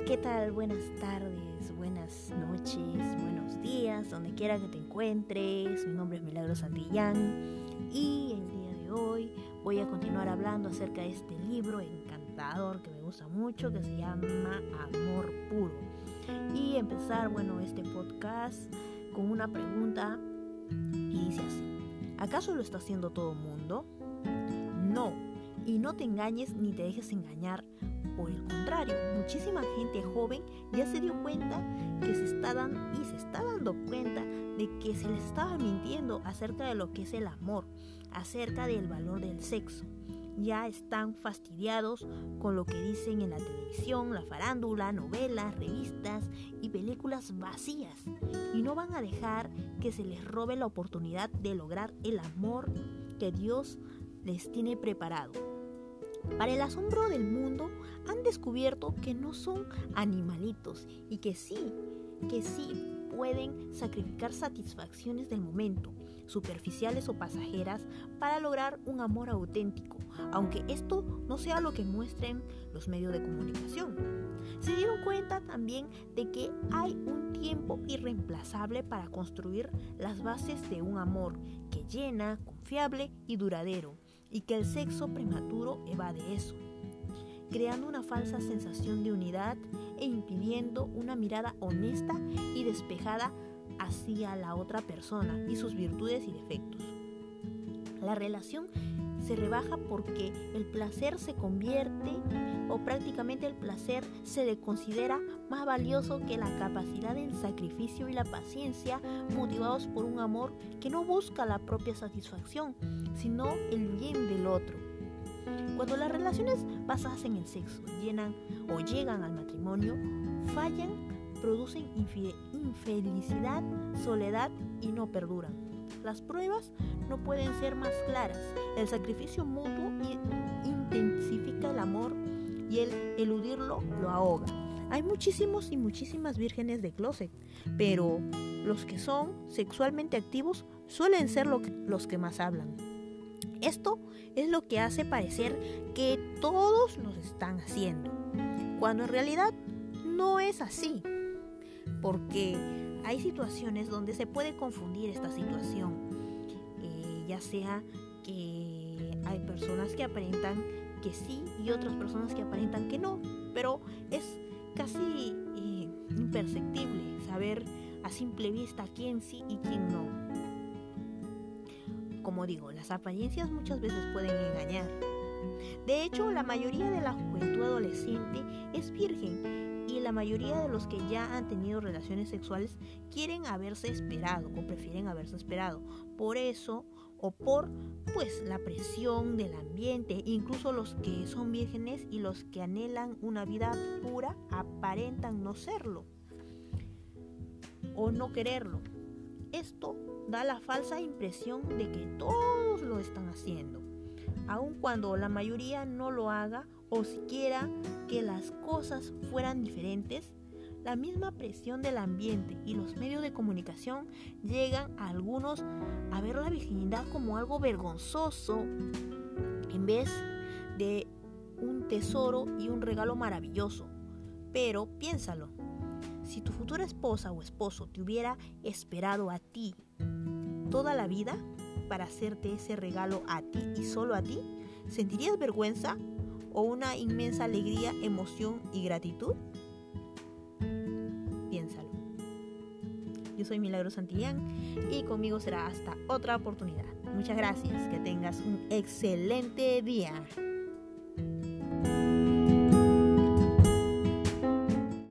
¿qué tal? Buenas tardes, buenas noches, buenos días, donde quiera que te encuentres. Mi nombre es Milagro Santillán y el día de hoy voy a continuar hablando acerca de este libro encantador que me gusta mucho que se llama Amor Puro. Y empezar, bueno, este podcast con una pregunta y dice así. ¿Acaso lo está haciendo todo el mundo? No, y no te engañes ni te dejes engañar por el contrario, muchísima gente joven ya se dio cuenta que se está dando y se está dando cuenta de que se les estaba mintiendo acerca de lo que es el amor, acerca del valor del sexo. Ya están fastidiados con lo que dicen en la televisión, la farándula, novelas, revistas y películas vacías. Y no van a dejar que se les robe la oportunidad de lograr el amor que Dios les tiene preparado. Para el asombro del mundo, descubierto que no son animalitos y que sí, que sí pueden sacrificar satisfacciones del momento, superficiales o pasajeras, para lograr un amor auténtico, aunque esto no sea lo que muestren los medios de comunicación. Se dieron cuenta también de que hay un tiempo irreemplazable para construir las bases de un amor que llena, confiable y duradero y que el sexo prematuro evade eso, creando una falsa sensación de unidad e impidiendo una mirada honesta y despejada hacia la otra persona y sus virtudes y defectos. La relación se rebaja porque el placer se convierte o prácticamente el placer se le considera más valioso que la capacidad del sacrificio y la paciencia motivados por un amor que no busca la propia satisfacción, sino el bien del otro. Cuando las relaciones basadas en el sexo llenan o llegan al matrimonio, fallan, producen infelicidad, soledad y no perduran. Las pruebas no pueden ser más claras. El sacrificio mutuo intensifica el amor y el eludirlo lo ahoga. Hay muchísimos y muchísimas vírgenes de closet, pero los que son sexualmente activos suelen ser los que más hablan. Esto es lo que hace parecer que todos lo están haciendo, cuando en realidad no es así, porque hay situaciones donde se puede confundir esta situación, eh, ya sea que hay personas que aparentan que sí y otras personas que aparentan que no, pero es casi eh, imperceptible saber a simple vista quién sí y quién no. Como digo, las apariencias muchas veces pueden engañar. De hecho, la mayoría de la juventud adolescente es virgen y la mayoría de los que ya han tenido relaciones sexuales quieren haberse esperado o prefieren haberse esperado. Por eso o por pues la presión del ambiente, incluso los que son vírgenes y los que anhelan una vida pura aparentan no serlo o no quererlo. Esto da la falsa impresión de que todos lo están haciendo, aun cuando la mayoría no lo haga o siquiera que las cosas fueran diferentes, la misma presión del ambiente y los medios de comunicación llegan a algunos a ver la virginidad como algo vergonzoso en vez de un tesoro y un regalo maravilloso. Pero piénsalo, si tu futura esposa o esposo te hubiera esperado a ti toda la vida para hacerte ese regalo a ti y solo a ti, ¿sentirías vergüenza o una inmensa alegría, emoción y gratitud? Piénsalo. Yo soy Milagro Santillán y conmigo será hasta otra oportunidad. Muchas gracias, que tengas un excelente día.